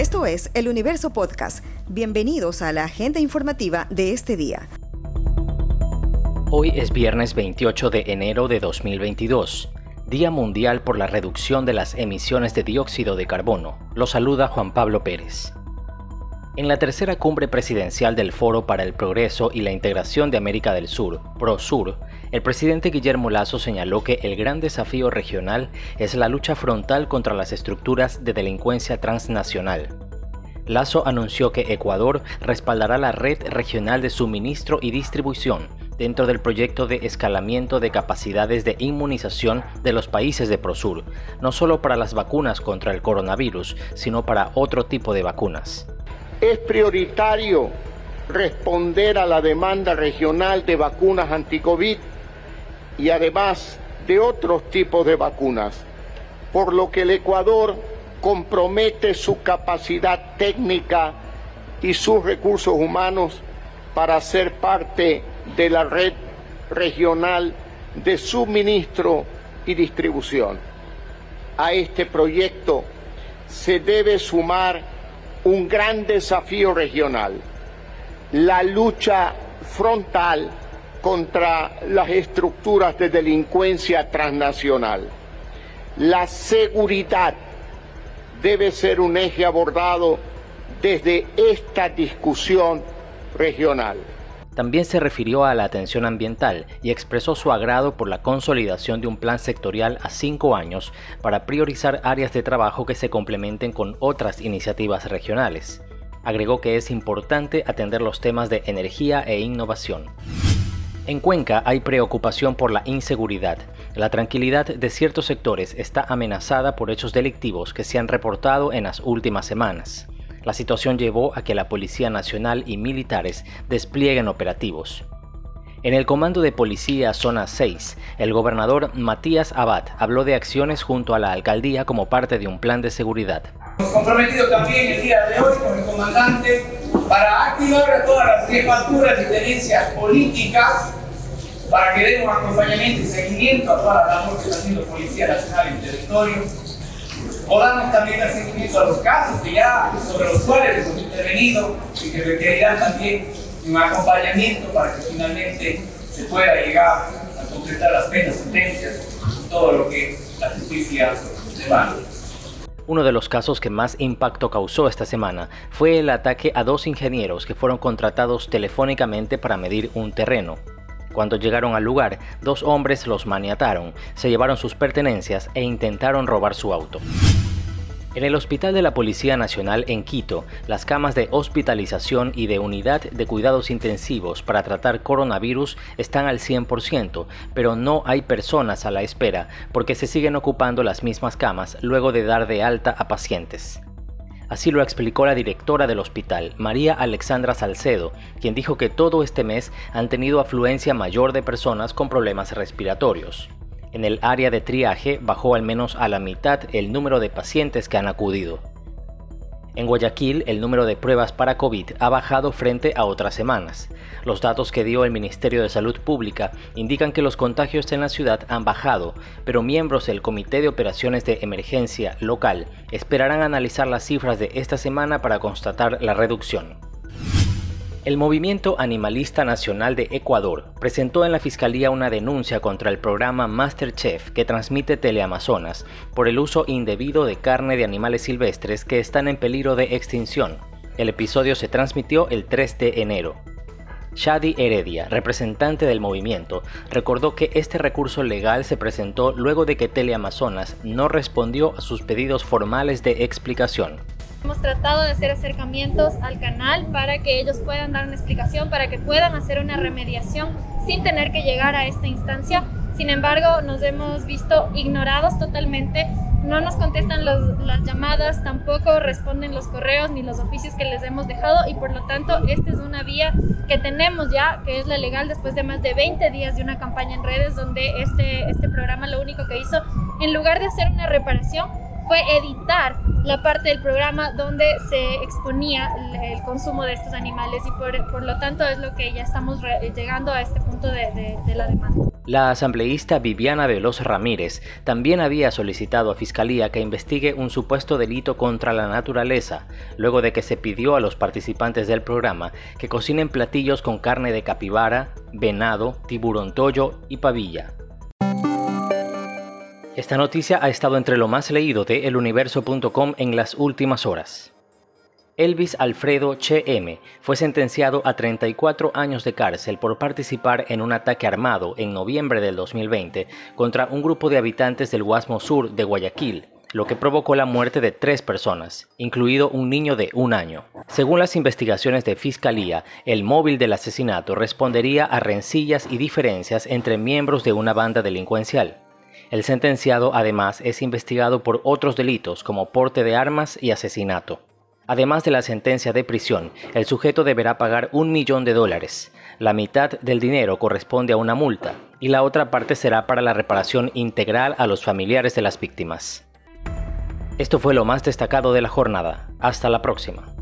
Esto es El Universo Podcast. Bienvenidos a la agenda informativa de este día. Hoy es viernes 28 de enero de 2022, Día Mundial por la Reducción de las Emisiones de Dióxido de Carbono. Lo saluda Juan Pablo Pérez. En la tercera cumbre presidencial del Foro para el Progreso y la Integración de América del Sur, ProSur, el presidente Guillermo Lazo señaló que el gran desafío regional es la lucha frontal contra las estructuras de delincuencia transnacional. Lazo anunció que Ecuador respaldará la red regional de suministro y distribución dentro del proyecto de escalamiento de capacidades de inmunización de los países de Prosur, no solo para las vacunas contra el coronavirus, sino para otro tipo de vacunas. Es prioritario responder a la demanda regional de vacunas anti-COVID y además de otros tipos de vacunas, por lo que el Ecuador compromete su capacidad técnica y sus recursos humanos para ser parte de la red regional de suministro y distribución. A este proyecto se debe sumar un gran desafío regional, la lucha frontal contra las estructuras de delincuencia transnacional. La seguridad debe ser un eje abordado desde esta discusión regional. También se refirió a la atención ambiental y expresó su agrado por la consolidación de un plan sectorial a cinco años para priorizar áreas de trabajo que se complementen con otras iniciativas regionales. Agregó que es importante atender los temas de energía e innovación. En Cuenca hay preocupación por la inseguridad. La tranquilidad de ciertos sectores está amenazada por hechos delictivos que se han reportado en las últimas semanas. La situación llevó a que la Policía Nacional y militares desplieguen operativos. En el Comando de Policía Zona 6, el gobernador Matías Abad habló de acciones junto a la alcaldía como parte de un plan de seguridad. Hemos comprometido también el día de hoy con el comandante para activar todas las jefaturas y tenencias políticas para que demos acompañamiento y seguimiento a toda la labor que está haciendo Policía Nacional en territorio podamos también dar seguimiento a los casos que ya, sobre los cuales hemos intervenido y que requerirán también un acompañamiento para que finalmente se pueda llegar a completar las penas, sentencias y todo lo que la justicia demanda. Uno de los casos que más impacto causó esta semana fue el ataque a dos ingenieros que fueron contratados telefónicamente para medir un terreno. Cuando llegaron al lugar, dos hombres los maniataron, se llevaron sus pertenencias e intentaron robar su auto. En el Hospital de la Policía Nacional en Quito, las camas de hospitalización y de unidad de cuidados intensivos para tratar coronavirus están al 100%, pero no hay personas a la espera porque se siguen ocupando las mismas camas luego de dar de alta a pacientes. Así lo explicó la directora del hospital, María Alexandra Salcedo, quien dijo que todo este mes han tenido afluencia mayor de personas con problemas respiratorios. En el área de triaje bajó al menos a la mitad el número de pacientes que han acudido. En Guayaquil, el número de pruebas para COVID ha bajado frente a otras semanas. Los datos que dio el Ministerio de Salud Pública indican que los contagios en la ciudad han bajado, pero miembros del Comité de Operaciones de Emergencia local esperarán analizar las cifras de esta semana para constatar la reducción. El Movimiento Animalista Nacional de Ecuador presentó en la Fiscalía una denuncia contra el programa Masterchef que transmite Teleamazonas por el uso indebido de carne de animales silvestres que están en peligro de extinción. El episodio se transmitió el 3 de enero. Shadi Heredia, representante del movimiento, recordó que este recurso legal se presentó luego de que Teleamazonas no respondió a sus pedidos formales de explicación. Hemos tratado de hacer acercamientos al canal para que ellos puedan dar una explicación, para que puedan hacer una remediación sin tener que llegar a esta instancia. Sin embargo, nos hemos visto ignorados totalmente. No nos contestan las llamadas, tampoco responden los correos ni los oficios que les hemos dejado y por lo tanto esta es una vía que tenemos ya, que es la legal después de más de 20 días de una campaña en redes donde este, este programa lo único que hizo, en lugar de hacer una reparación, fue editar la parte del programa donde se exponía el, consumo de estos animales y por, lo tanto es lo que ya estamos llegando a este punto de, de la demanda. La asambleísta Viviana Veloz Ramírez también había solicitado a Fiscalía que investigue un supuesto delito contra la naturaleza, luego de que se pidió a los participantes del programa que cocinen platillos con carne de capibara, venado, tiburón tollo y pavilla. Esta noticia ha estado entre lo más leído de eluniverso.com en las últimas horas. Elvis Alfredo Che M. fue sentenciado a 34 años de cárcel por participar en un ataque armado en noviembre del 2020 contra un grupo de habitantes del Guasmo Sur de Guayaquil, lo que provocó la muerte de tres personas, incluido un niño de un año. Según las investigaciones de Fiscalía, el móvil del asesinato respondería a rencillas y diferencias entre miembros de una banda delincuencial. El sentenciado además es investigado por otros delitos como porte de armas y asesinato. Además de la sentencia de prisión, el sujeto deberá pagar un millón de dólares. La mitad del dinero corresponde a una multa y la otra parte será para la reparación integral a los familiares de las víctimas. Esto fue lo más destacado de la jornada. Hasta la próxima.